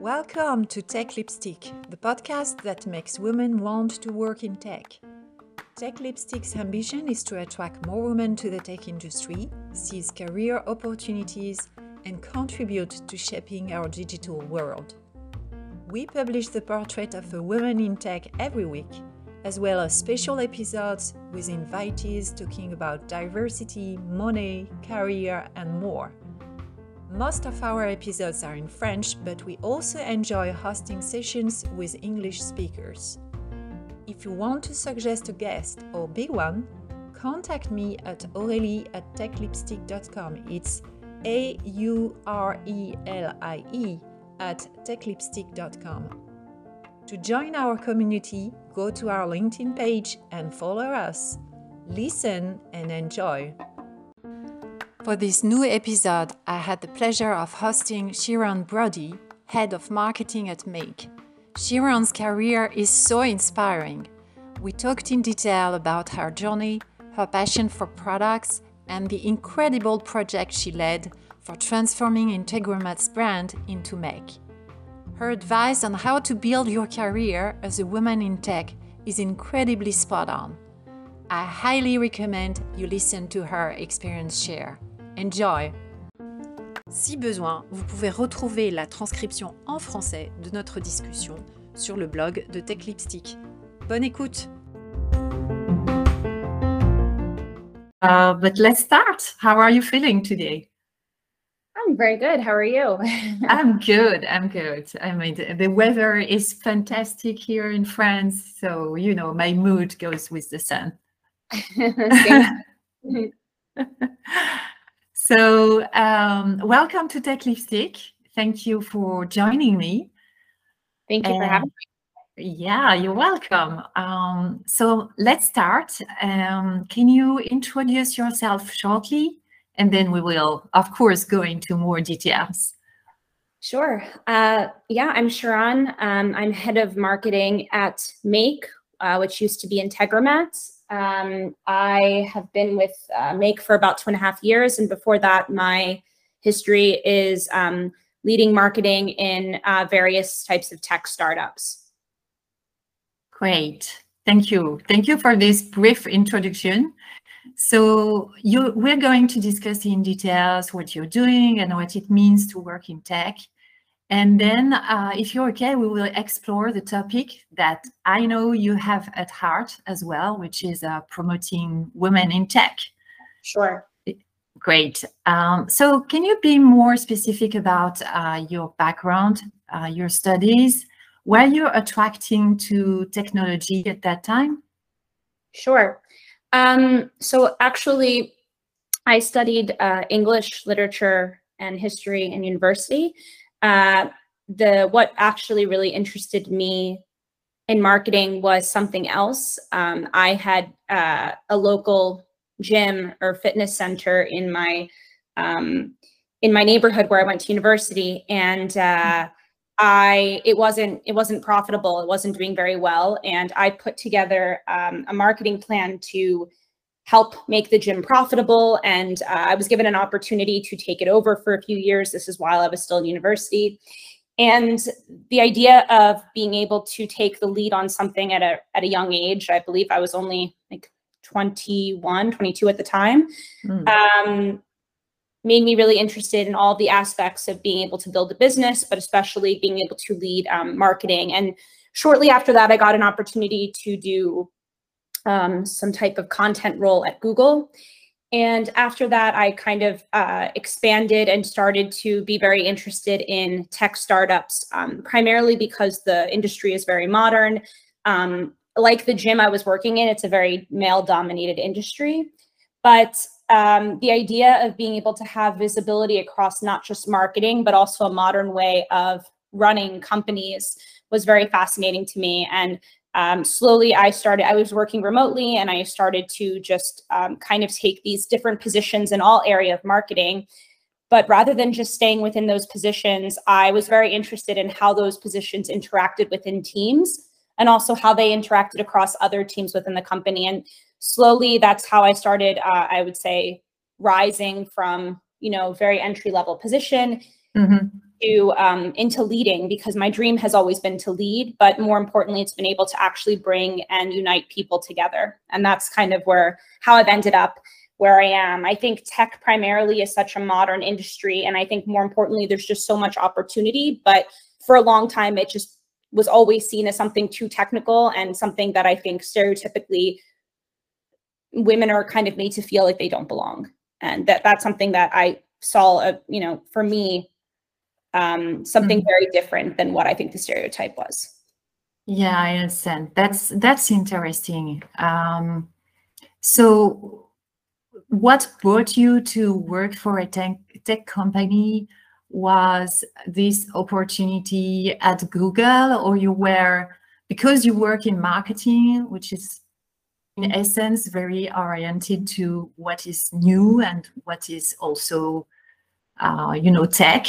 Welcome to Tech Lipstick, the podcast that makes women want to work in tech. Tech Lipstick's ambition is to attract more women to the tech industry, seize career opportunities, and contribute to shaping our digital world. We publish the portrait of a woman in tech every week, as well as special episodes with invitees talking about diversity, money, career, and more. Most of our episodes are in French, but we also enjoy hosting sessions with English speakers. If you want to suggest a guest or big one, contact me at aurelie at techlipstick.com. It's A U R E L I E at techlipstick.com. To join our community, go to our LinkedIn page and follow us. Listen and enjoy. For this new episode, I had the pleasure of hosting Shiran Brody, Head of Marketing at Make. Shiran's career is so inspiring. We talked in detail about her journey, her passion for products, and the incredible project she led for transforming Integromat's brand into Make. Her advice on how to build your career as a woman in tech is incredibly spot on. I highly recommend you listen to her experience share. Enjoy! Si besoin, vous pouvez retrouver la transcription en français de notre discussion sur le blog de Tech Lipstick. Bonne écoute! Uh, but let's start. How are you feeling today? I'm very good. How are you? I'm good. I'm good. I mean, the weather is fantastic here in France. So, you know, my mood goes with the sun. So, um, welcome to Tech Lipstick. Thank you for joining me. Thank you and, for having me. Yeah, you're welcome. Um, so, let's start. Um, can you introduce yourself shortly? And then we will, of course, go into more details. Sure. Uh, yeah, I'm Sharon. Um, I'm head of marketing at Make, uh, which used to be Integromat. Um, I have been with uh, Make for about two and a half years. And before that, my history is um, leading marketing in uh, various types of tech startups. Great. Thank you. Thank you for this brief introduction. So you, we're going to discuss in details what you're doing and what it means to work in tech. And then, uh, if you're okay, we will explore the topic that I know you have at heart as well, which is uh, promoting women in tech. Sure. Great. Um, so, can you be more specific about uh, your background, uh, your studies? Were you attracting to technology at that time? Sure. Um, so, actually, I studied uh, English literature and history in university uh, the what actually really interested me in marketing was something else. Um, I had uh, a local gym or fitness center in my um, in my neighborhood where I went to university, and uh, I it wasn't it wasn't profitable. It wasn't doing very well, and I put together um, a marketing plan to help make the gym profitable. And uh, I was given an opportunity to take it over for a few years. This is while I was still in university. And the idea of being able to take the lead on something at a, at a young age, I believe I was only like 21, 22 at the time, mm. um, made me really interested in all the aspects of being able to build a business, but especially being able to lead um, marketing. And shortly after that, I got an opportunity to do um, some type of content role at Google. And after that, I kind of uh, expanded and started to be very interested in tech startups, um, primarily because the industry is very modern. Um, like the gym I was working in, it's a very male dominated industry. But um, the idea of being able to have visibility across not just marketing, but also a modern way of running companies was very fascinating to me. And um, slowly I started, I was working remotely and I started to just um, kind of take these different positions in all area of marketing. But rather than just staying within those positions, I was very interested in how those positions interacted within teams and also how they interacted across other teams within the company. And slowly that's how I started, uh, I would say, rising from you know very entry level position mm-hmm. to um, into leading because my dream has always been to lead but more importantly it's been able to actually bring and unite people together and that's kind of where how i've ended up where i am i think tech primarily is such a modern industry and i think more importantly there's just so much opportunity but for a long time it just was always seen as something too technical and something that i think stereotypically women are kind of made to feel like they don't belong. And that that's something that i saw a, you know for me um, something mm-hmm. very different than what i think the stereotype was. Yeah i understand. That's that's interesting. Um, so what brought you to work for a tech, tech company? Was this opportunity at google or you were because you work in marketing which is in essence very oriented to what is new and what is also uh, you know tech.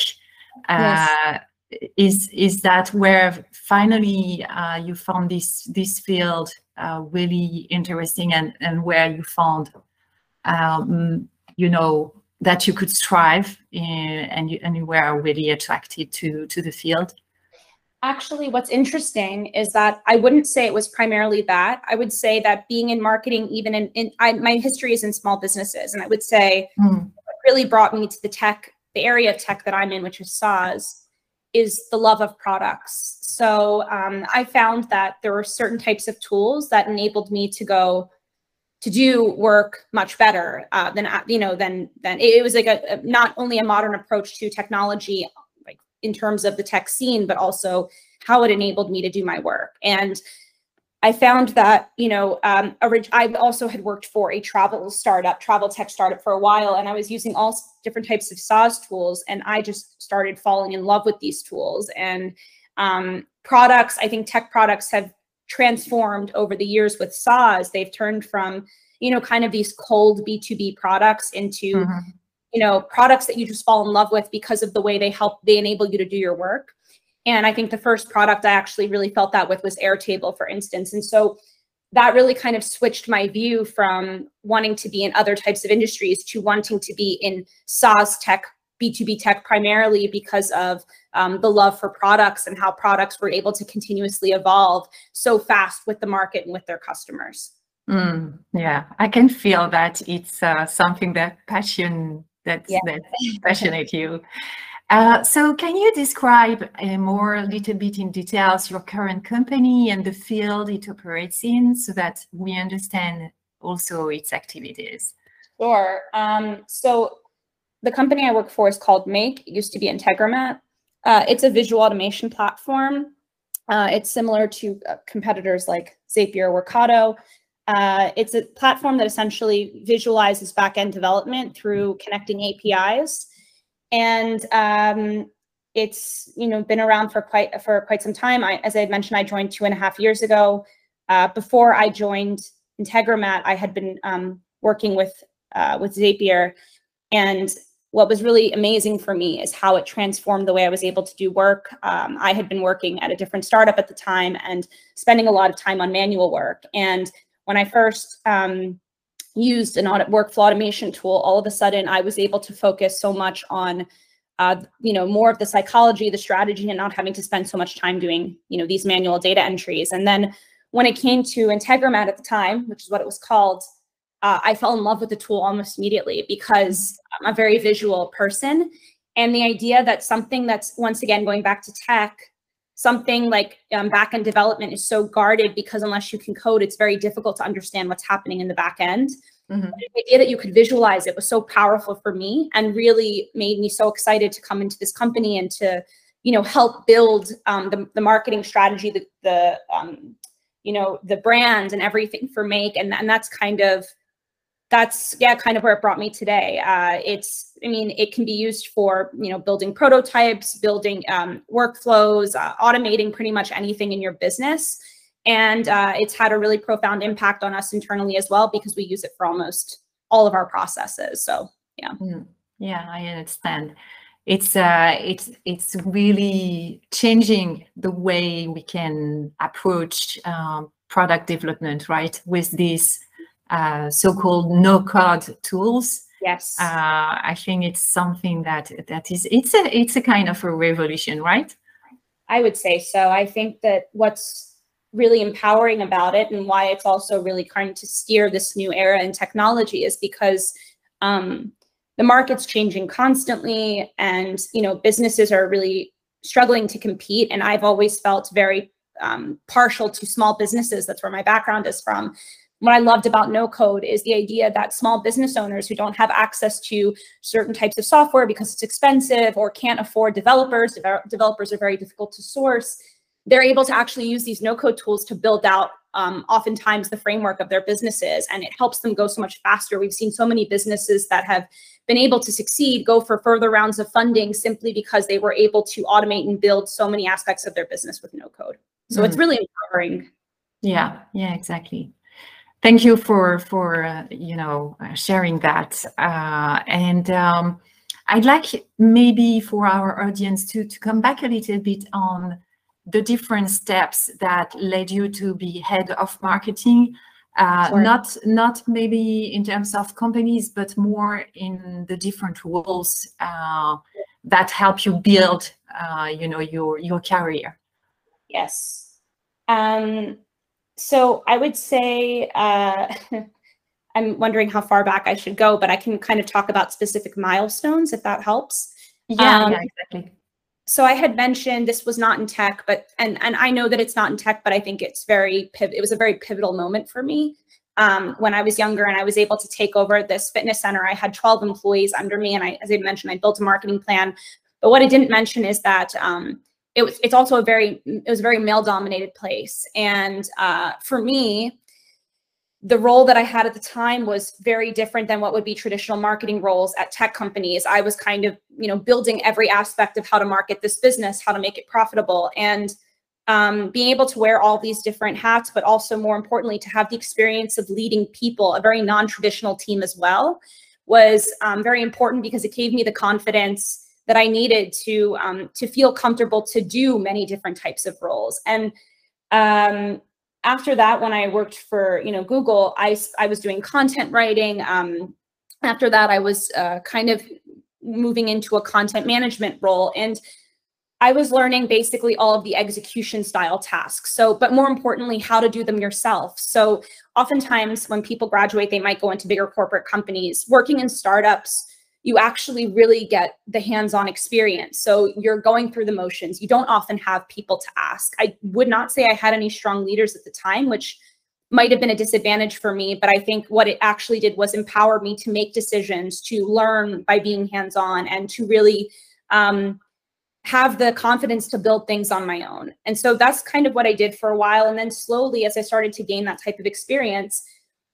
Uh, yes. is is that where finally uh, you found this this field uh, really interesting and and where you found um, you know that you could strive in, and you and you were really attracted to to the field Actually, what's interesting is that I wouldn't say it was primarily that. I would say that being in marketing, even in, in I, my history is in small businesses, and I would say mm. what really brought me to the tech, the area of tech that I'm in, which is SaaS, is the love of products. So um, I found that there were certain types of tools that enabled me to go to do work much better uh, than you know than than it was like a, a not only a modern approach to technology in terms of the tech scene, but also how it enabled me to do my work. And I found that, you know, um, I also had worked for a travel startup, travel tech startup for a while, and I was using all different types of SaaS tools. And I just started falling in love with these tools. And um, products, I think tech products have transformed over the years with SaaS. They've turned from, you know, kind of these cold B2B products into mm-hmm you know products that you just fall in love with because of the way they help they enable you to do your work and i think the first product i actually really felt that with was airtable for instance and so that really kind of switched my view from wanting to be in other types of industries to wanting to be in SaaS tech, B2B tech, primarily because of um, the love for products and how products were able to continuously evolve so fast with the market and with their customers. Mm, yeah, I can feel that it's uh, something that passion that's yeah. that passionate you. Uh, so can you describe uh, more a little bit in details your current company and the field it operates in so that we understand also its activities? Sure. Um, so the company I work for is called Make. It used to be Integromat. Uh, it's a visual automation platform. Uh, it's similar to uh, competitors like Zapier or Workato. Uh, it's a platform that essentially visualizes backend development through connecting APIs, and um, it's you know been around for quite for quite some time. I, as I mentioned, I joined two and a half years ago. Uh, before I joined Integromat, I had been um, working with uh, with Zapier, and what was really amazing for me is how it transformed the way I was able to do work. Um, I had been working at a different startup at the time and spending a lot of time on manual work, and when I first um, used an audit workflow automation tool, all of a sudden I was able to focus so much on, uh, you know, more of the psychology, the strategy, and not having to spend so much time doing, you know, these manual data entries. And then when it came to Integromat at the time, which is what it was called, uh, I fell in love with the tool almost immediately because I'm a very visual person. And the idea that something that's, once again, going back to tech, something like um, backend development is so guarded because unless you can code, it's very difficult to understand what's happening in the back end. Mm-hmm. The idea that you could visualize it was so powerful for me and really made me so excited to come into this company and to, you know, help build um, the, the marketing strategy, the, the um, you know, the brand and everything for Make. And, and that's kind of that's yeah kind of where it brought me today. Uh, it's i mean it can be used for you know building prototypes building um, workflows uh, automating pretty much anything in your business. And uh, it's had a really profound impact on us internally as well because we use it for almost all of our processes. So yeah. Mm, yeah i understand. It's uh it's it's really changing the way we can approach um, product development right with this uh, so-called no-code tools Yes. Uh, I think it's something that that is it's a it's a kind of a revolution, right? I would say so. I think that what's really empowering about it and why it's also really trying to steer this new era in technology is because um, the market's changing constantly and you know businesses are really struggling to compete and i've always felt very um, partial to small businesses that's where my background is from what I loved about no code is the idea that small business owners who don't have access to certain types of software because it's expensive or can't afford developers, developers are very difficult to source, they're able to actually use these no code tools to build out um, oftentimes the framework of their businesses and it helps them go so much faster. We've seen so many businesses that have been able to succeed go for further rounds of funding simply because they were able to automate and build so many aspects of their business with no code. So mm. it's really empowering. Yeah, yeah, exactly thank you for for uh, you know uh, sharing that. Uh, and um, i'd like maybe for our audience to to come back a little bit on the different steps that led you to be head of marketing. Uh, not not maybe in terms of companies but more in the different roles uh, that help you build uh, you know your your career. Yes. Um so I would say uh, I'm wondering how far back I should go, but I can kind of talk about specific milestones if that helps. Yeah, um, yeah, exactly. So I had mentioned this was not in tech, but and and I know that it's not in tech, but I think it's very piv- it was a very pivotal moment for me. Um, when I was younger and I was able to take over this fitness center, I had 12 employees under me, and I, as I mentioned, I built a marketing plan. But what I didn't mention is that um, it was it's also a very it was a very male dominated place. And uh, for me the role that i had at the time was very different than what would be traditional marketing roles at tech companies. I was kind of you know building every aspect of how to market this business how to make it profitable. And um, being able to wear all these different hats but also more importantly to have the experience of leading people a very non-traditional team as well was um, very important because it gave me the confidence that I needed to um, to feel comfortable to do many different types of roles. And um, after that, when I worked for you know Google, I I was doing content writing. Um, after that, I was uh, kind of moving into a content management role and. I was learning basically all of the execution style tasks. So, but more importantly, how to do them yourself. So, oftentimes when people graduate, they might go into bigger corporate companies. Working in startups, you actually really get the hands-on experience. So you're going through the motions. You don't often have people to ask. I would not say I had any strong leaders at the time, which might have been a disadvantage for me, but I think what it actually did was empower me to make decisions, to learn by being hands-on and to really um, have the confidence to build things on my own. And so that's kind of what I did for a while. And then slowly, as I started to gain that type of experience,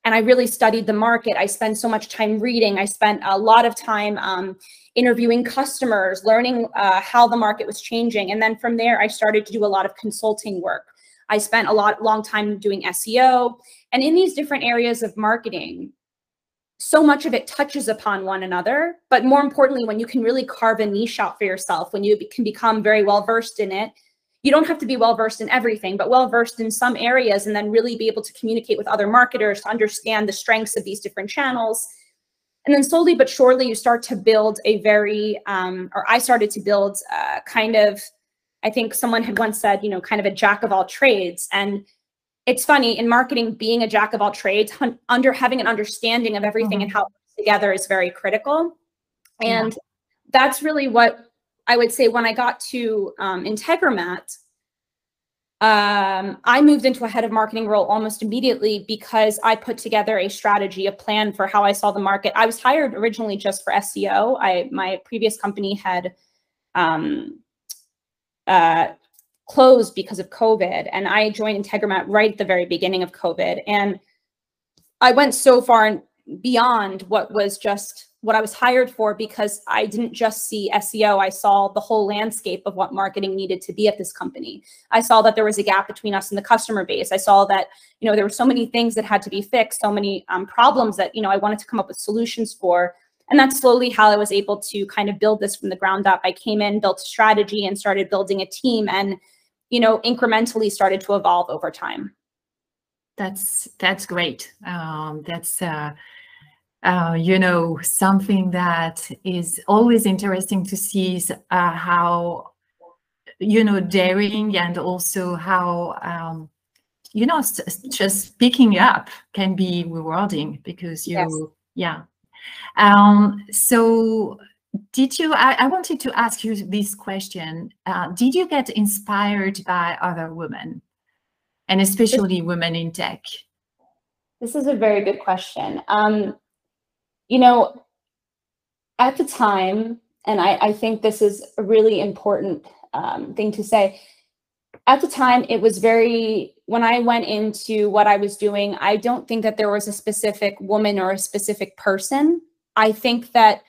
and I really studied the market. I spent so much time reading. I spent a lot of time um, interviewing customers, learning uh, how the market was changing. And then from there, I started to do a lot of consulting work. I spent a lot long time doing SEO. And in these different areas of marketing, so much of it touches upon one another. But more importantly, when you can really carve a niche out for yourself, when you can become very well versed in it, you don't have to be well versed in everything, but well versed in some areas and then really be able to communicate with other marketers to understand the strengths of these different channels. And then slowly but surely, you start to build a very, um, or I started to build uh, kind of, I think someone had once said, you know, kind of a jack of all trades. And it's funny in marketing, being a jack of all trades, under having an understanding of everything mm-hmm. and how it together is very critical. And yeah. that's really what I would say when I got to um, Integromat, um, I moved into a head of marketing role almost immediately because I put together a strategy, a plan for how I saw the market. I was hired originally just for SEO. I my previous company had um, uh, closed because of COVID, and I joined Integromat right at the very beginning of COVID, and I went so far beyond what was just what I was hired for because I didn't just see SEO. I saw the whole landscape of what marketing needed to be at this company. I saw that there was a gap between us and the customer base. I saw that, you know, there were so many things that had to be fixed, so many um, problems that, you know, I wanted to come up with solutions for. And that's slowly how I was able to kind of build this from the ground up. I came in, built a strategy and started building a team and, you know, incrementally started to evolve over time. That's, that's great. Um, that's, uh, uh, you know, something that is always interesting to see is uh, how, you know, daring and also how, um, you know, just speaking up can be rewarding because you, yes. yeah. Um, so did you, I, I, wanted to ask you this question. Uh, did you get inspired by other women and especially women in tech? This is a very good question. Um, you know, at the time, and I, I think this is a really important um, thing to say, at the time, it was very, when I went into what I was doing, I don't think that there was a specific woman or a specific person. I think that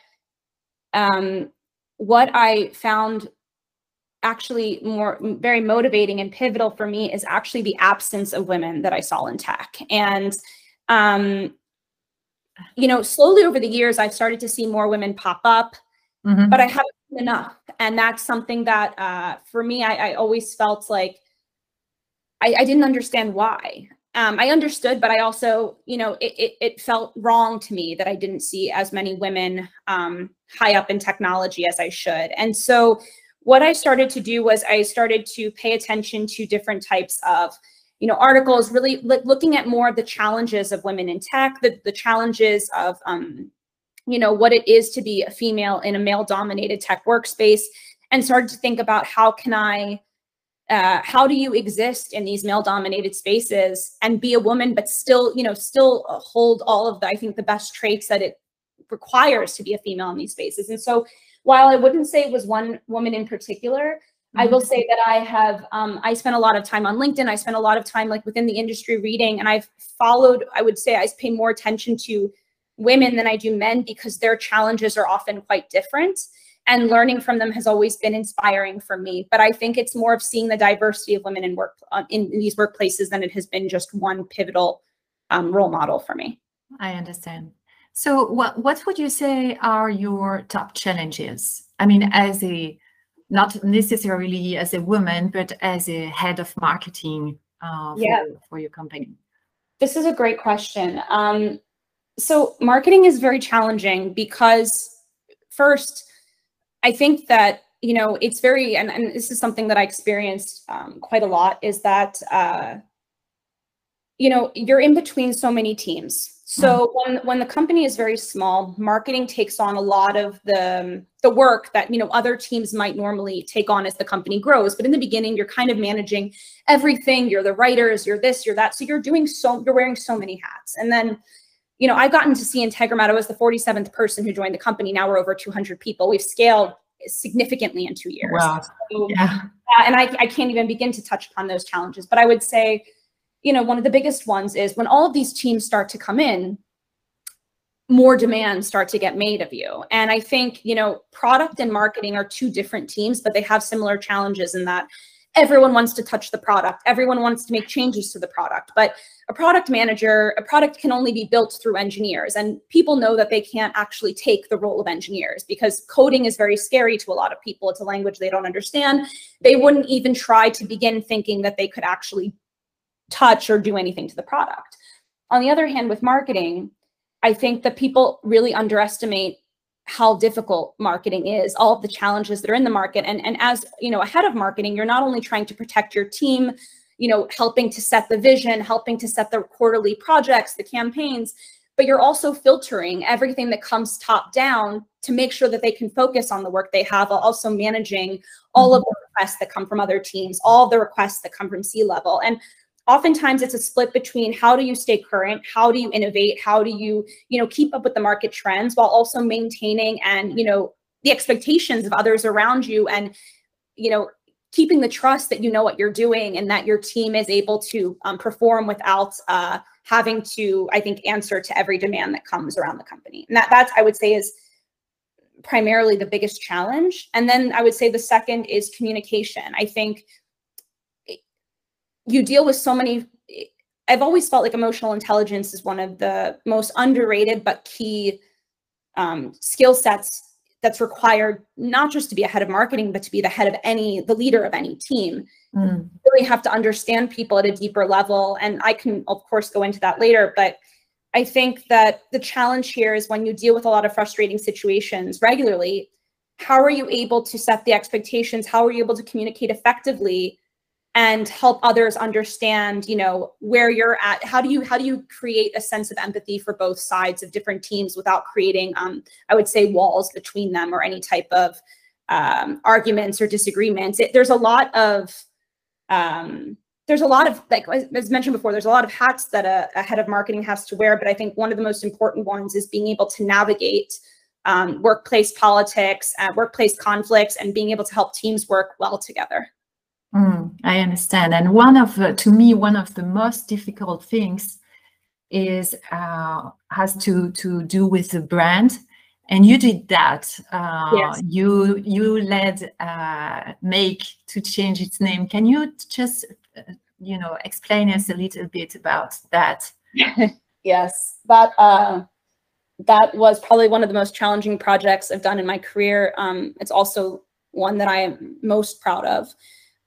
um, what I found actually more very motivating and pivotal for me is actually the absence of women that I saw in tech. And um, you know, slowly over the years, I've started to see more women pop up, mm-hmm. but I haven't enough. And that's something that uh, for me, I, I always felt like I, I didn't understand why. Um, I understood, but I also, you know, it, it, it, felt wrong to me that I didn't see as many women um, high up in technology as I should. And so what I started to do was I started to pay attention to different types of you know, articles really like looking at more of the challenges of women in tech, the, the challenges of, um, you know, what it is to be a female in a male dominated tech workspace and started to think about how can I, uh, how do you exist in these male dominated spaces and be a woman, but still, you know, still hold all of the, I think the best traits that it requires to be a female in these spaces. And so while I wouldn't say it was one woman in particular, I will say that I have, um, I spent a lot of time on LinkedIn. I spent a lot of time like within the industry reading, and I've followed, I would say I pay more attention to women than I do men because their challenges are often quite different. And learning from them has always been inspiring for me. But I think it's more of seeing the diversity of women in work uh, in, in, these workplaces than it has been just one pivotal um, role model for me. I understand. So, what what would you say are your top challenges? I mean, as a not necessarily as a woman, but as a head of marketing uh, for, yeah. for your company? This is a great question. Um, so, marketing is very challenging because, first, I think that you know it's very, and, and this is something that I experienced um, quite a lot, is that uh, you know you're in between so many teams so when when the company is very small, marketing takes on a lot of the the work that you know other teams might normally take on as the company grows. But in the beginning, you're kind of managing everything. You're the writers, you're this, you're that. So you're doing so you're wearing so many hats. And then, you know, I've gotten to see Integromat. I was the 47th person who joined the company. Now we're over 200 people. We've scaled significantly in two years. Wow. So, yeah. and I, I can't even begin to touch upon those challenges. But I would say you know, one of the biggest ones is when all of these teams start to come in, more demands start to get made of you. And I think, you know, product and marketing are two different teams, but they have similar challenges in that everyone wants to touch the product. Everyone wants to make changes to the product. But a product manager, a product can only be built through engineers. And people know that they can't actually take the role of engineers because coding is very scary to a lot of people. It's a language they don't understand. They wouldn't even try to begin thinking that they could actually touch or do anything to the product. On the other hand, with marketing, I think that people really underestimate how difficult marketing is, all of the challenges that are in the market. And, and as you know, ahead of marketing, you're not only trying to protect your team, you know, helping to set the vision, helping to set the quarterly projects, the campaigns, but you're also filtering everything that comes top down to make sure that they can focus on the work they have, while also managing all of mm-hmm. the requests that come from other teams, all the requests that come from C-level. And oftentimes it's a split between how do you stay current how do you innovate how do you you know keep up with the market trends while also maintaining and you know the expectations of others around you and you know keeping the trust that you know what you're doing and that your team is able to um, perform without uh, having to i think answer to every demand that comes around the company. And that that's i would say is primarily the biggest challenge. And then i would say the second is communication. I think you deal with so many I've always felt like emotional intelligence is one of the most underrated but key um, skill sets that's required not just to be a head of marketing but to be the head of any the leader of any team mm. you really have to understand people at a deeper level and i can of course go into that later but I think that the challenge here is when you deal with a lot of frustrating situations regularly, how are you able to set the expectations? How are you able to communicate effectively and help others understand, you know, where you're at? How do you how do you create a sense of empathy for both sides of different teams without creating um, I would say walls between them or any type of um, arguments or disagreements? It, there's a lot of um, there's a lot of like as mentioned before there's a lot of hats that a, a, head of marketing has to wear but i think one of the most important ones is being able to navigate um, workplace politics uh, workplace conflicts and being able to help teams work well together mm, i understand and one of uh, to me one of the most difficult things is uh, has to to do with the brand and you did that uh, yes. you you led uh, make to change its name can you just you know, explain us a little bit about that. yes, that uh, that was probably one of the most challenging projects I've done in my career. Um, it's also one that I am most proud of,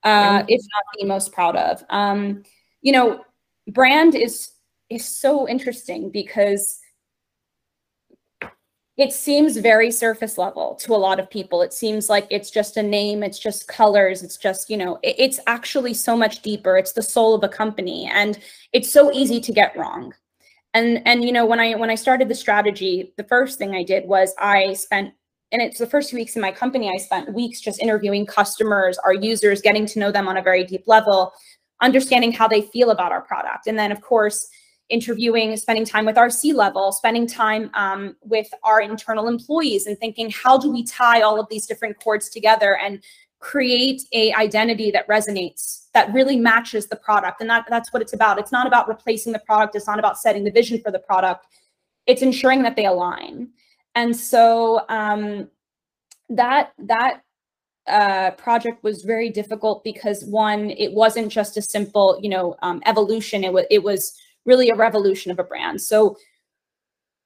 uh, if not the most proud of. Um, you know, brand is is so interesting because it seems very surface level to a lot of people. It seems like it's just a name, it's just colors, it's just, you know, it, it's actually so much deeper. It's the soul of a company and it's so easy to get wrong. And and you know, when I when I started the strategy, the first thing I did was I spent and it's the first two weeks in my company, I spent weeks just interviewing customers, our users, getting to know them on a very deep level, understanding how they feel about our product. And then of course, interviewing, spending time with our C level, spending time um, with our internal employees and thinking, how do we tie all of these different chords together and create a identity that resonates, that really matches the product. And that, that's what it's about. It's not about replacing the product. It's not about setting the vision for the product. It's ensuring that they align. And so um, that, that uh, project was very difficult because one, it wasn't just a simple, you know, um, evolution. It was, it was really a revolution of a brand. So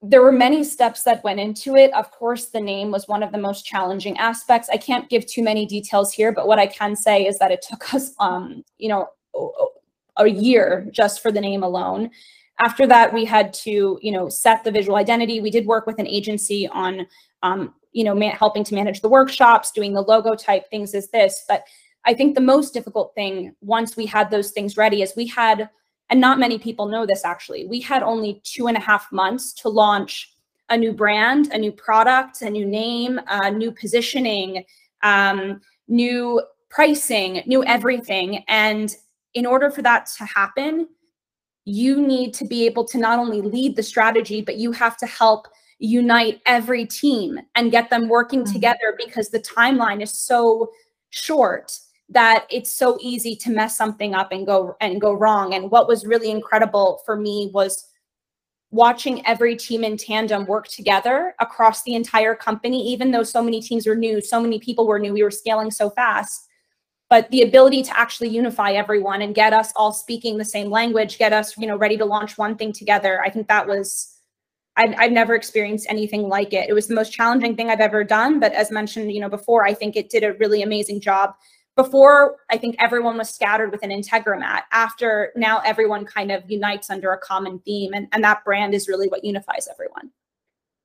there were many steps that went into it. Of course, the name was one of the most challenging aspects. I can't give too many details here, but what I can say is that it took us, um, you know, a year just for the name alone. After that, we had to, you know, set the visual identity. We did work with an agency on, um, you know, helping to manage the workshops, doing the logo type things as this. But I think the most difficult thing once we had those things ready is we had and not many people know this actually, we had only two and a half months to launch a new brand, a new product, a new name, a new positioning, um, new pricing, new everything. And in order for that to happen, you need to be able to not only lead the strategy, but you have to help unite every team and get them working mm -hmm. together because the timeline is so short that it's so easy to mess something up and go and go wrong. And what was really incredible for me was watching every team in tandem work together across the entire company, even though so many teams were new, so many people were new, we were scaling so fast. But the ability to actually unify everyone and get us all speaking the same language, get us, you know, ready to launch one thing together. I think that was I've, I've never experienced anything like it. It was the most challenging thing I've ever done. But as mentioned, you know, before, I think it did a really amazing job before I think everyone was scattered with within Integromat. After now everyone kind of unites under a common theme and, and that brand is really what unifies everyone.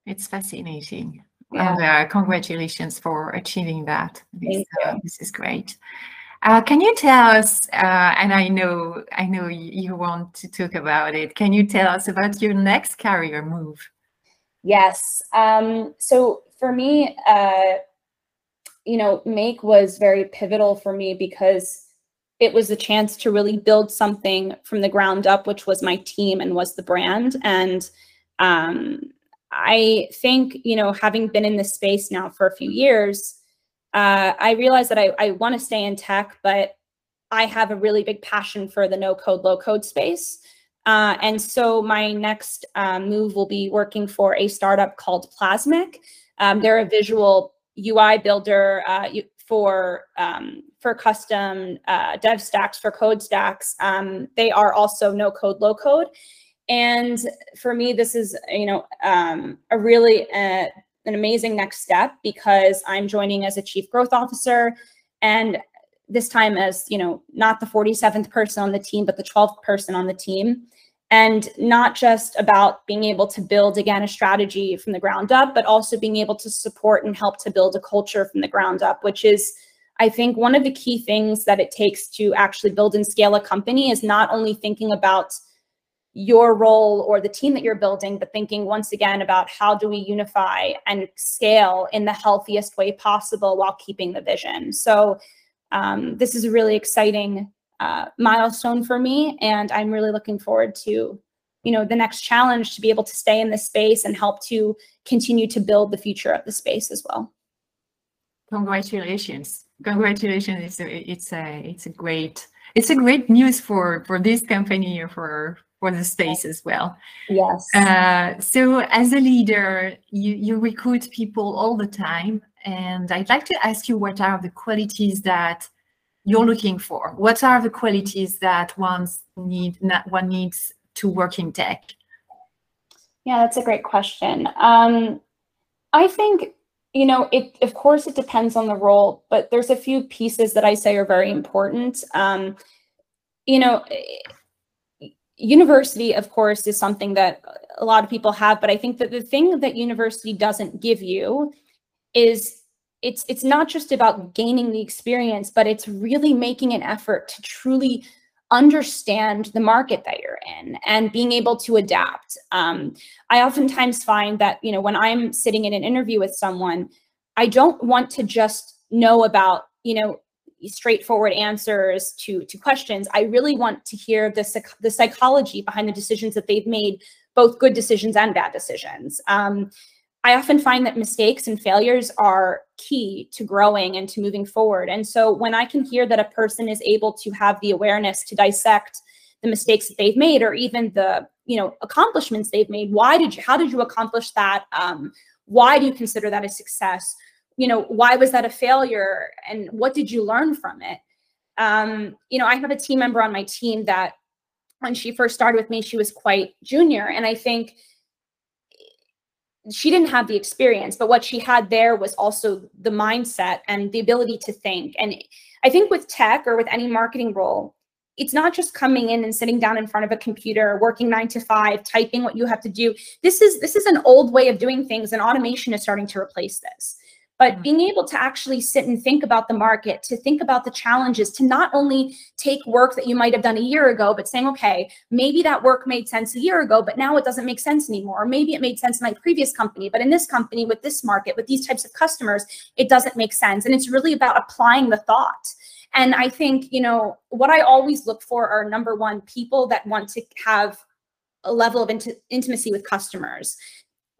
It's fascinating. Yeah. And uh, congratulations for achieving that. This, uh, this is great. Uh, can you tell us, uh, and I know I know you want to talk about it, can you tell us about your next career move? Yes. Um, so for me, uh, you know, Make was very pivotal for me because it was a chance to really build something from the ground up, which was my team and was the brand. And um, I think, you know, having been in this space now for a few years, uh, I realized that I, I want to stay in tech, but I have a really big passion for the no code, low code space. Uh, and so my next uh, move will be working for a startup called Plasmic. Um, they're a visual UI builder uh, for um, for custom uh, dev stacks for code stacks. Um, they are also no code, low code. And for me, this is you know um, a really uh, an amazing next step because I'm joining as a chief growth officer, and this time as you know not the 47th person on the team, but the 12th person on the team. and not just about being able to build again a strategy from the ground up but also being able to support and help to build a culture from the ground up which is i think one of the key things that it takes to actually build and scale a company is not only thinking about your role or the team that you're building but thinking once again about how do we unify and scale in the healthiest way possible while keeping the vision so um, this is a really exciting uh, milestone for me, and I'm really looking forward to, you know, the next challenge to be able to stay in this space and help to continue to build the future of the space as well. Congratulations! Congratulations! It's a it's a it's a great it's a great news for for this company for for the space as well. Yes. Uh, so as a leader, you you recruit people all the time, and I'd like to ask you what are the qualities that you're looking for? What are the qualities that one's need one needs to work in tech? Yeah, that's a great question. Um, I think you know it. Of course, it depends on the role, but there's a few pieces that I say are very important. Um, you know, university, of course, is something that a lot of people have, but I think that the thing that university doesn't give you is it's it's not just about gaining the experience but it's really making an effort to truly understand the market that you're in and being able to adapt. Um, i oftentimes find that you know when i'm sitting in an interview with someone i don't want to just know about you know straightforward answers to to questions. I really want to hear the, the psychology behind the decisions that they've made both good decisions and bad decisions. Um, I often find that mistakes and failures are key to growing and to moving forward. And so when I can hear that a person is able to have the awareness to dissect the mistakes that they've made or even the you know accomplishments they've made why did you how did you accomplish that? Um, why do you consider that a success you know why was that a failure and what did you learn from it um, you know i have a team member on my team that when she first started with me she was quite junior and i think she didn't have the experience, but what she had there was also the mindset and the ability to think. And I think with tech or with any marketing role, it's not just coming in and sitting down in front of a computer, working nine to five, typing what you have to do. This is this is an old way of doing things, and automation is starting to replace this. But mm-hmm. being able to actually sit and think about the market, to think about the challenges, to not only take work that you might have done a year ago, but saying, okay, maybe that work made sense a year ago, but now it doesn't make sense anymore. Or maybe it made sense in my previous company, but in this company, with this market, with these types of customers, it doesn't make sense. And it's really about applying the thought. And I think, you know, what I always look for are number one, people that want to have a level of int- intimacy with customers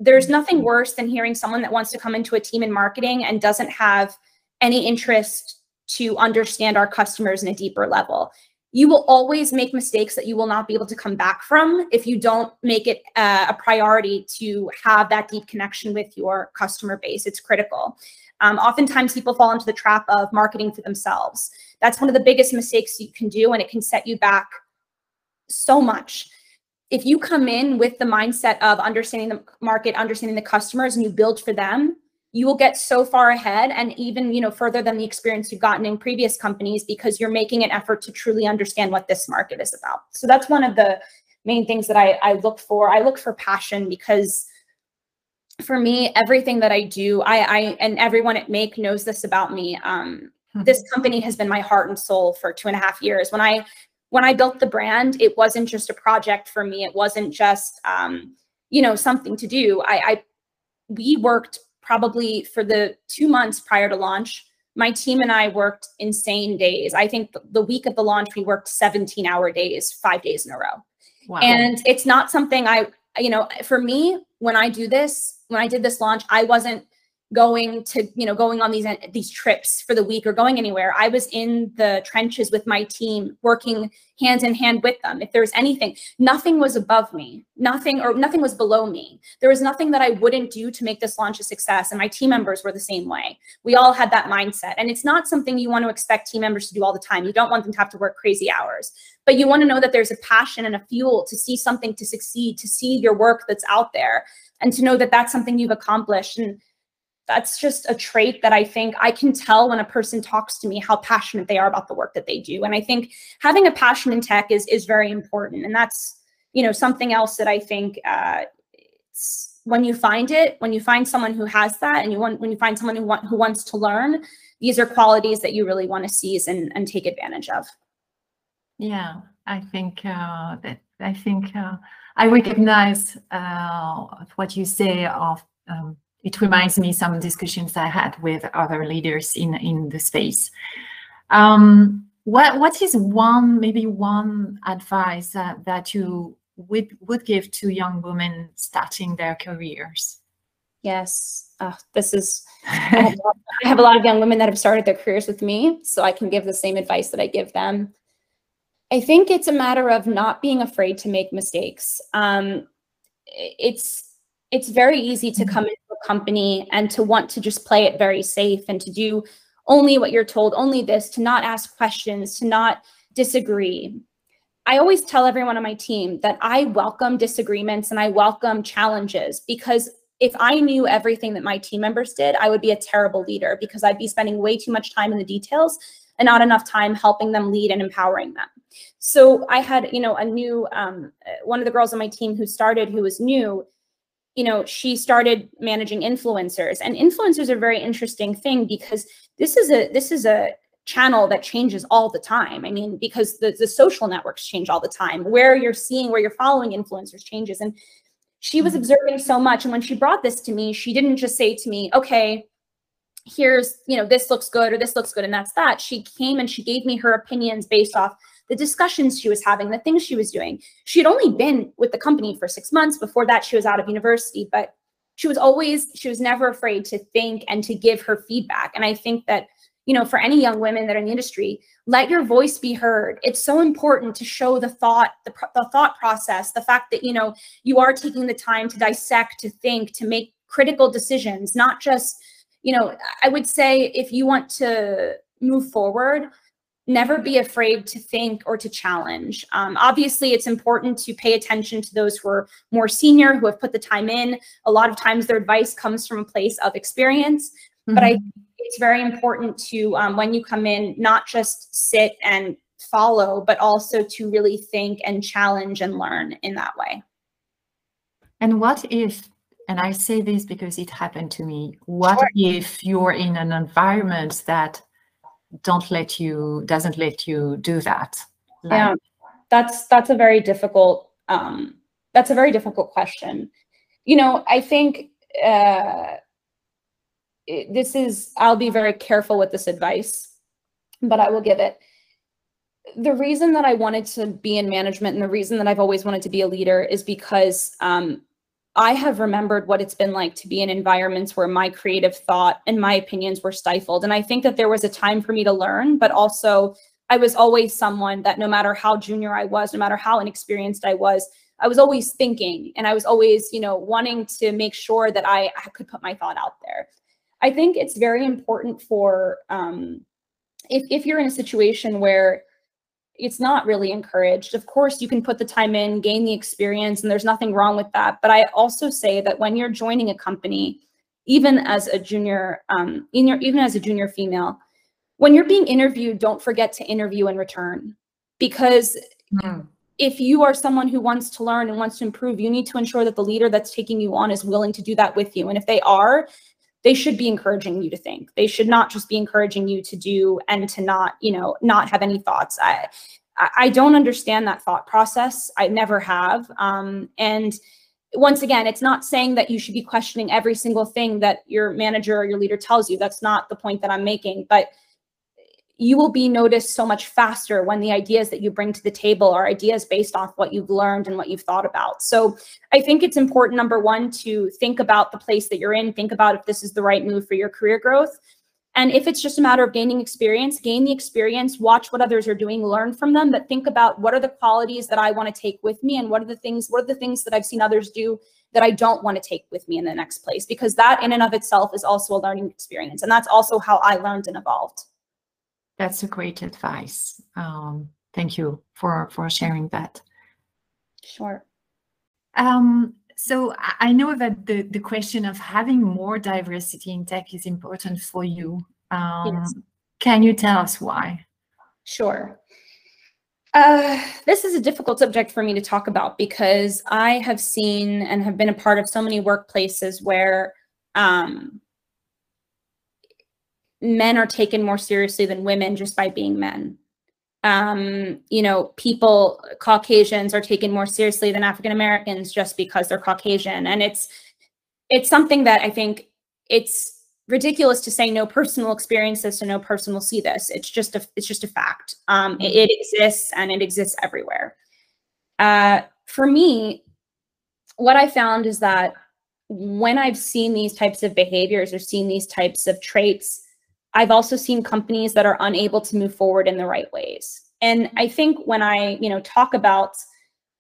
there's nothing worse than hearing someone that wants to come into a team in marketing and doesn't have any interest to understand our customers in a deeper level. You will always make mistakes that you will not be able to come back from if you don't make it uh, a priority to have that deep connection with your customer base. It's critical. Um, oftentimes, people fall into the trap of marketing for themselves. That's one of the biggest mistakes you can do, and it can set you back so much if you come in with the mindset of understanding the market, understanding the customers, and you build for them, you will get so far ahead and even you know further than the experience you've gotten in previous companies because you're making an effort to truly understand what this market is about. So that's one of the main things that I, I look for. I look for passion because for me, everything that I do, I, I and everyone at Make knows this about me. Um, hmm. this company has been my heart and soul for two and a half years. When I when I built the brand, it wasn't just a project for me. It wasn't just, um, you know, something to do. I, I, we worked probably for the two months prior to launch. My team and I worked insane days. I think the week of the launch, we worked 17 hour days, five days in a row. Wow. And it's not something I, you know, for me, when I do this, when I did this launch, I wasn't going to you know going on these these trips for the week or going anywhere. I was in the trenches with my team working hand in hand with them. If there was anything nothing was above me. Nothing or nothing was below me. There was nothing that i wouldn't do to make this launch a success and my team members were the same way. We all had that mindset. And it's not something you want to expect team members to do all the time. You don't want them to have to work crazy hours. But you want to know that there's a passion and a fuel to see something to succeed to see your work that's out there and to know that that's something you've accomplished. And that's just a trait that I think I can tell when a person talks to me how passionate they are about the work that they do. And I think having a passion in tech is is very important. And that's you know, something else that I think uh, when you find it, when you find someone who has that, and you want when you find someone who want who wants to learn, these are qualities that you really want to seize and, and take advantage of. Yeah, I think uh, that I think uh, I recognize uh, what you say. Of um, it reminds me some discussions I had with other leaders in in the space. Um, what what is one maybe one advice that, that you would would give to young women starting their careers? Yes, oh, this is. I have, I have a lot of young women that have started their careers with me, so I can give the same advice that I give them. I think it's a matter of not being afraid to make mistakes. Um, it's it's very easy to come into a company and to want to just play it very safe and to do only what you're told, only this, to not ask questions, to not disagree. I always tell everyone on my team that I welcome disagreements and I welcome challenges because if I knew everything that my team members did, I would be a terrible leader because I'd be spending way too much time in the details and not enough time helping them lead and empowering them. So I had, you know, a new um, one of the girls on my team who started who was new. You know, she started managing influencers, and influencers are a very interesting thing because this is a this is a channel that changes all the time. I mean, because the, the social networks change all the time. Where you're seeing, where you're following influencers changes. And she was mm-hmm. observing so much. And when she brought this to me, she didn't just say to me, okay, here's, you know, this looks good or this looks good and that's that. She came and she gave me her opinions based off the discussions she was having, the things she was doing. She had only been with the company for six months. Before that, she was out of university, but she was always, she was never afraid to think and to give her feedback. And I think that, you know, for any young women that are in the industry, let your voice be heard. It's so important to show the thought, the, the thought process, the fact that, you know, you are taking the time to dissect, to think, to make critical decisions, not just you know, I would say if you want to move forward, never be afraid to think or to challenge. Um, obviously, it's important to pay attention to those who are more senior, who have put the time in. A lot of times their advice comes from a place of experience, mm-hmm. but I it's very important to, um, when you come in, not just sit and follow, but also to really think and challenge and learn in that way. And what if and I say this because it happened to me. What sure. if you're in an environment that don't let you doesn't let you do that? Like, yeah, that's that's a very difficult um, that's a very difficult question. You know, I think uh, this is I'll be very careful with this advice, but I will give it. The reason that I wanted to be in management and the reason that I've always wanted to be a leader is because um, I have remembered what it's been like to be in environments where my creative thought and my opinions were stifled. And I think that there was a time for me to learn, but also I was always someone that no matter how junior I was, no matter how inexperienced I was, I was always thinking and I was always, you know, wanting to make sure that I, I could put my thought out there. I think it's very important for um, if, if you're in a situation where it's not really encouraged. Of course, you can put the time in, gain the experience, and there's nothing wrong with that. But I also say that when you're joining a company, even as a junior, um, your, even as a junior female, when you're being interviewed, don't forget to interview in return. Because mm. if you are someone who wants to learn and wants to improve, you need to ensure that the leader that's taking you on is willing to do that with you. And if they are, they should be encouraging you to think. They should not just be encouraging you to do and to not, you know, not have any thoughts. I, I don't understand that thought process. I never have. Um, and once again, it's not saying that you should be questioning every single thing that your manager or your leader tells you. That's not the point that I'm making. But you will be noticed so much faster when the ideas that you bring to the table are ideas based off what you've learned and what you've thought about. So I think it's important, number one, to think about the place that you're in, think about if this is the right move for your career growth. And if it's just a matter of gaining experience, gain the experience, watch what others are doing, learn from them, but think about what are the qualities that I want to take with me and what are the things, what are the things that I've seen others do that I don't want to take with me in the next place? Because that in and of itself is also a learning experience. And that's also how I learned and evolved. That's a great advice. Um, thank you for for sharing that. Sure. Um, so I know that the, the question of having more diversity in tech is important for you. Um, yes. Can you tell us why? Sure. Uh, this is a difficult subject for me to talk about because I have seen and have been a part of so many workplaces where um, men are taken more seriously than women just by being men. Um, you know, people, Caucasians are taken more seriously than African Americans just because they're Caucasian. And it's, it's something that I think it's ridiculous to say no personal will experience this and no person will see this. It's just a it's just a fact. Um, it, it exists and it exists everywhere. Uh, for me, what I found is that when I've seen these types of behaviors or seen these types of traits, I've also seen companies that are unable to move forward in the right ways. And I think when I, you know, talk about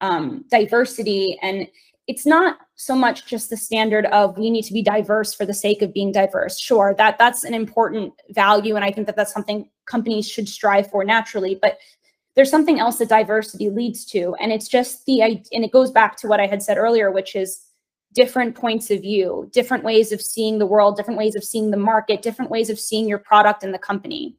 um, diversity and it's not so much just the standard of we need to be diverse for the sake of being diverse. Sure, that that's an important value, and I think that that's something companies should strive for naturally. But there's something else that diversity leads to, and it's just the and it goes back to what I had said earlier, which is different points of view, different ways of seeing the world, different ways of seeing the market, different ways of seeing your product and the company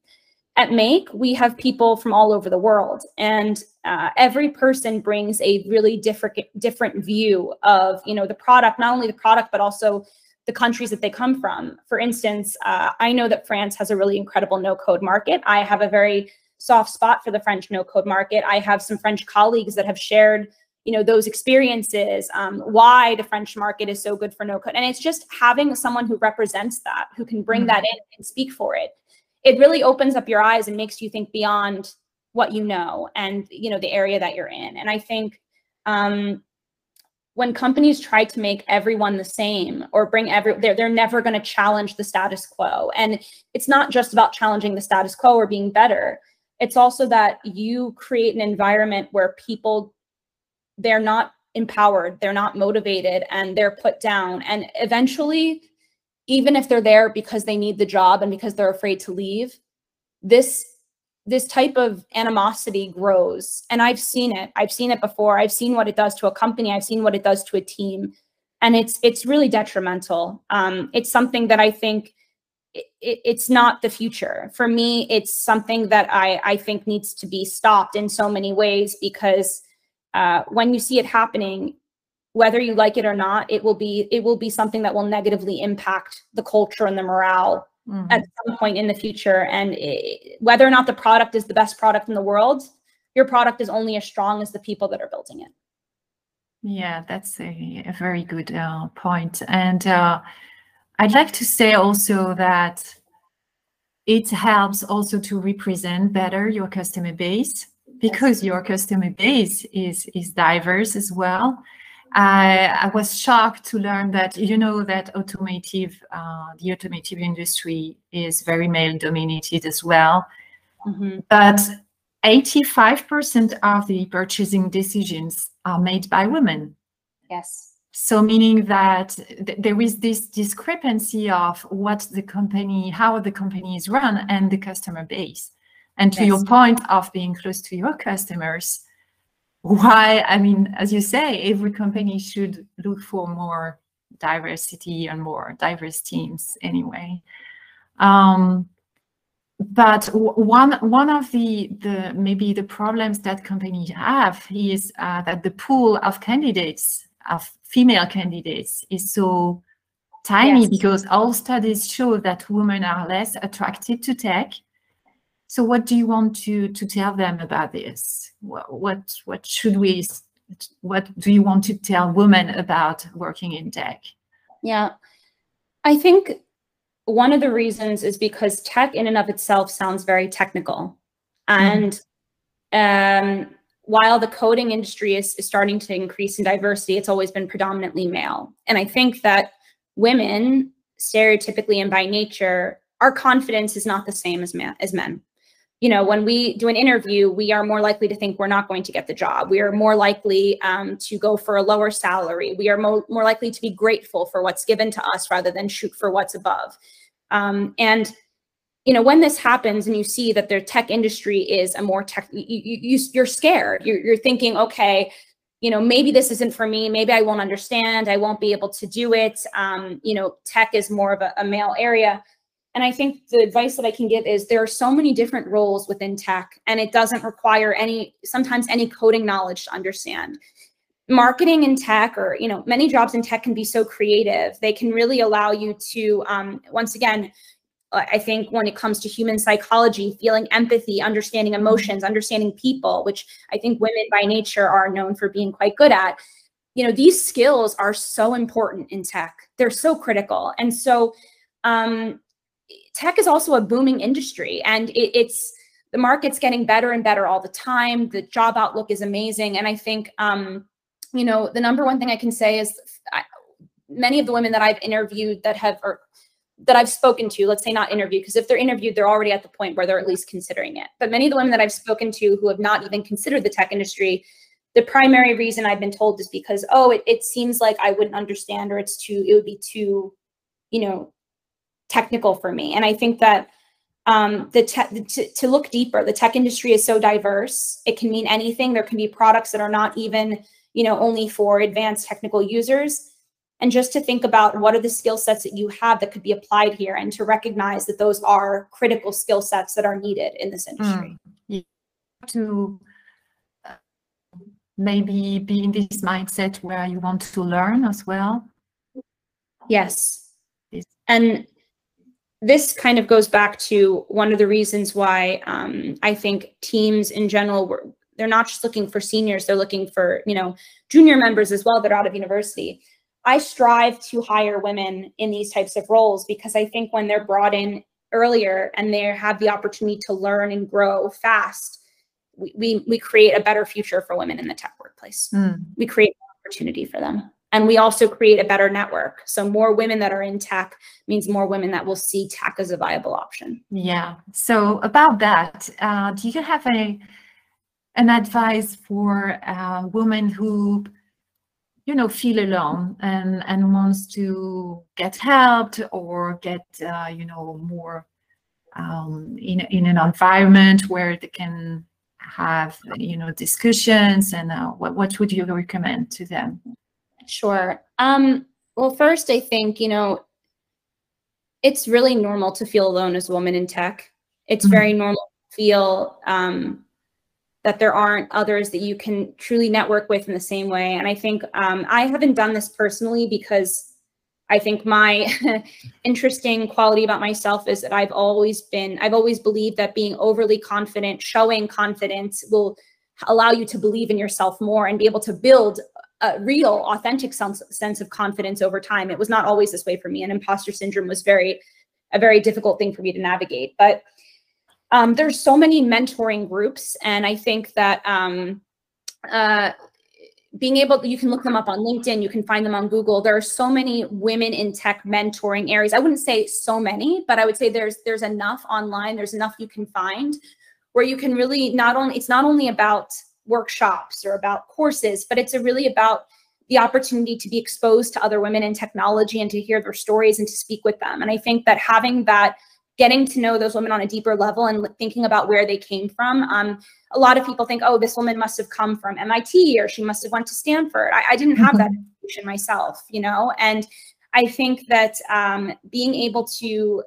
at Make, we have people from all over the world, and uh, every person brings a really different different view of you know the product, not only the product but also the countries that they come from. For instance, uh, I know that France has a really incredible no code market. I have a very soft spot for the French no code market. I have some French colleagues that have shared you know those experiences um, why the french market is so good for no code. And it's just having someone who represents that who can bring mm-hmm. that in and speak for it. It really opens up your eyes and makes you think beyond what you know and you know the area that you're in. And i think um, when companies try to make everyone the same or bring every they're, they're never going to challenge the status quo. And it's not just about challenging the status quo or being better. It's also that you create an environment where people they're not empowered they're not motivated and they're put down and eventually even if they're there because they need the job and because they're afraid to leave, this this type of animosity grows. And I've seen it. I've seen it before. I've seen what it does to a company. I've seen what it does to a team. And it's it's really detrimental. Um, it's something that I think it, it's not the future. For me, it's something that I, I think needs to be stopped in so many ways because uh, when you see it happening, whether you like it or not it will be it will be something that will negatively impact the culture and the morale mm-hmm. at some point in the future. And it, whether or not the product is the best product in the world your product is only as strong as the people that are building it. Yeah that's a, a very good uh, point. And uh, i'd like to say also that it helps also to represent better your customer base because your customer base is is diverse as well I, I, was shocked to learn that you know that automotive, uh, the automotive industry is very male dominated as well. Mm-hmm. But 85% of the purchasing decisions are made by women. Yes. So meaning that th- there is this discrepancy of what the company, how the company is run and the customer base. And to yes. your point of being close to your customers, why i mean as you say every company should look for more diversity and more diverse teams anyway um, but one one of the the maybe the problems that companies have is uh, that the pool of candidates of female candidates is so tiny yes. because all studies show that women are less attracted to tech so what do you want to to tell them about this? What what, what should we what do you want to tell women about working in tech? Yeah. I think one of the reasons is because tech in and of itself sounds very technical. And mm. um, while the coding industry is, is starting to increase in diversity, it's always been predominantly male. And I think that women, stereotypically and by nature, our confidence is not the same as, man, as men you know, when we do an interview, we are more likely to think we're not going to get the job. We are more likely um, to go for a lower salary. We are mo- more likely to be grateful for what's given to us rather than shoot for what's above. Um, and you know, when this happens and you see that the tech industry is a more tech, you, you, you're scared. You're, you're thinking, okay, you know, maybe this isn't for me. Maybe I won't understand. I won't be able to do it. Um, you know, tech is more of a, a male area and I think the advice that I can give is there are so many different roles within tech, and it doesn't require any, sometimes any coding knowledge to understand. Marketing in tech, or you know, many jobs in tech can be so creative. They can really allow you to, um, once again, I think when it comes to human psychology, feeling empathy, understanding emotions, understanding people, which I think women by nature are known for being quite good at. You know, these skills are so important in tech. They're so critical. And so um, tech is also a booming industry and it, it's the market's getting better and better all the time. The job outlook is amazing. And I think, um, you know, the number one thing I can say is I, many of the women that I've interviewed that have, or that I've spoken to, let's say not interviewed, because if they're interviewed, they're already at the point where they're at least considering it. But many of the women that I've spoken to who have not even considered the tech industry, the primary reason I've been told is because, oh, it, it seems like I wouldn't understand or it's too, it would be too, you know, technical for me. And I think that um, the to, to look deeper, the tech industry is so diverse. It can mean anything. There can be products that are not even, you know, only for advanced technical users. And just to think about what are the skill sets that you have that could be applied here and to recognize that those are critical skill sets that are needed in this industry. Mm. To uh, maybe be in this mindset where you want to learn as well. Yes. And this kind of goes back to one of the reasons why um, I think teams in general were they're not just looking for seniors; they're looking for you know junior members as well that are out of university. I strive to hire women in these types of roles because I think when they're brought in earlier and they have the opportunity to learn and grow fast, we we, we create a better future for women in the tech workplace. Mm. We create opportunity for them. And we also create a better network. So more women that are in tech means more women that will see tech as a viable option. Yeah. So about that, uh, do you have a an advice for uh, women who, you know, feel alone and and wants to get helped or get uh, you know more um, in in an environment where they can have you know discussions and uh, what what would you recommend to them? Sure. Um, well, first, I think, you know, it's really normal to feel alone as a woman in tech. It's mm-hmm. very normal to feel um, that there aren't others that you can truly network with in the same way. And I think um, I haven't done this personally because I think my interesting quality about myself is that I've always been, I've always believed that being overly confident, showing confidence will allow you to believe in yourself more and be able to build a real authentic sense, sense of confidence over time. It was not always this way for me and imposter syndrome was very a very difficult thing for me to navigate. But um, there's so many mentoring groups and i think that um, uh, being able you can look them up on linkedin you can find them on google. There are so many women in tech mentoring areas. I wouldn't say so many but i would say there's there's enough online there's enough you can find where you can really not only it's not only about workshops or about courses, but it's really about the opportunity to be exposed to other women in technology and to hear their stories and to speak with them. And I think that having that, getting to know those women on a deeper level and thinking about where they came from. Um, a lot of people think, oh, this woman must have come from MIT or she must have went to Stanford. I, I didn't have that mm-hmm. myself, you know, and I think that um, being able to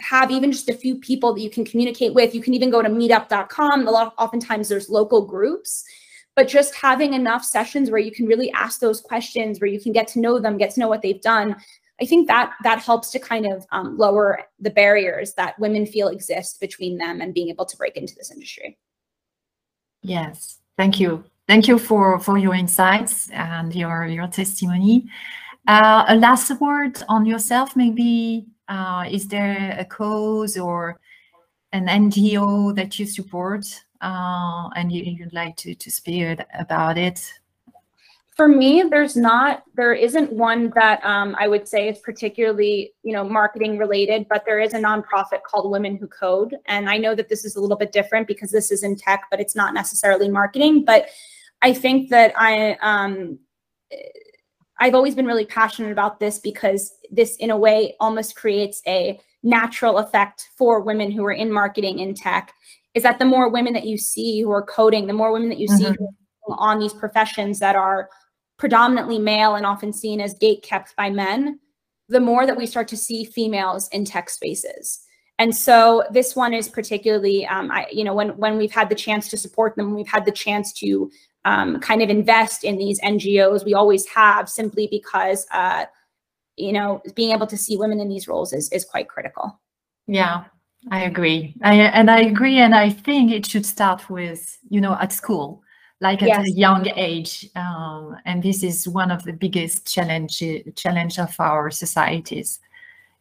have even just a few people that you can communicate with. You can even go to meetup.com. A lot oftentimes there's local groups, but just having enough sessions where you can really ask those questions, where you can get to know them, get to know what they've done. I think that that helps to kind of um, lower the barriers that women feel exist between them and being able to break into this industry. Yes, thank you. Thank you for for your insights and your your testimony. Uh, a last word on yourself, maybe uh, is there a cause or an NGO that you support uh, and you, would like to, to speak about it? For me, there's not, there isn't one that um, I would say is particularly, you know, marketing related, but there is a nonprofit called Women Who Code. And I know that this is a little bit different because this is in tech, but it's not necessarily marketing. But I think that I, um, I've always been really passionate about this because this, in a way, almost creates a natural effect for women who are in marketing in tech. Is that the more women that you see who are coding, the more women that you mm-hmm. see on these professions that are predominantly male and often seen as gate kept by men, the more that we start to see females in tech spaces. And so this one is particularly, um, I, you know, when when we've had the chance to support them, we've had the chance to um, kind of invest in these NGOs. We always have, simply because, uh, you know, being able to see women in these roles is is quite critical. Yeah, I agree. I, and I agree, and I think it should start with, you know, at school like at yes. a young age. Um, and this is one of the biggest challenge challenge of our societies,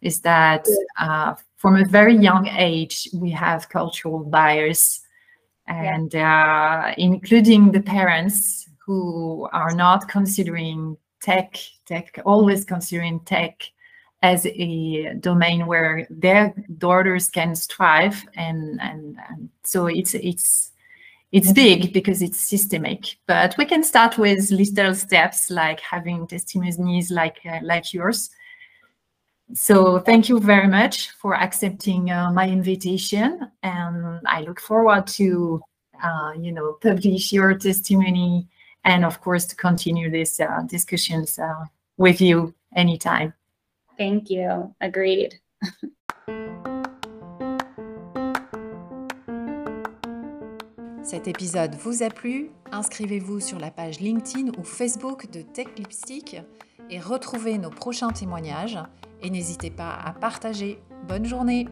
is that uh, from a very young age we have cultural bias, and uh, including the parents who are not considering tech, tech always considering tech as a domain where their daughters can strive and and, and so it's it's it's big because it's systemic. But we can start with little steps like having testimonies like uh, like yours so thank you very much for accepting uh, my invitation and i look forward to uh, you know publish your testimony and of course to continue these uh, discussions uh, with you anytime. Thank you. Agreed. Cet épisode vous a plu? Inscrivez-vous sur la page LinkedIn ou Facebook de Tech Lipstick et retrouvez nos prochains témoignages. Et n'hésitez pas à partager. Bonne journée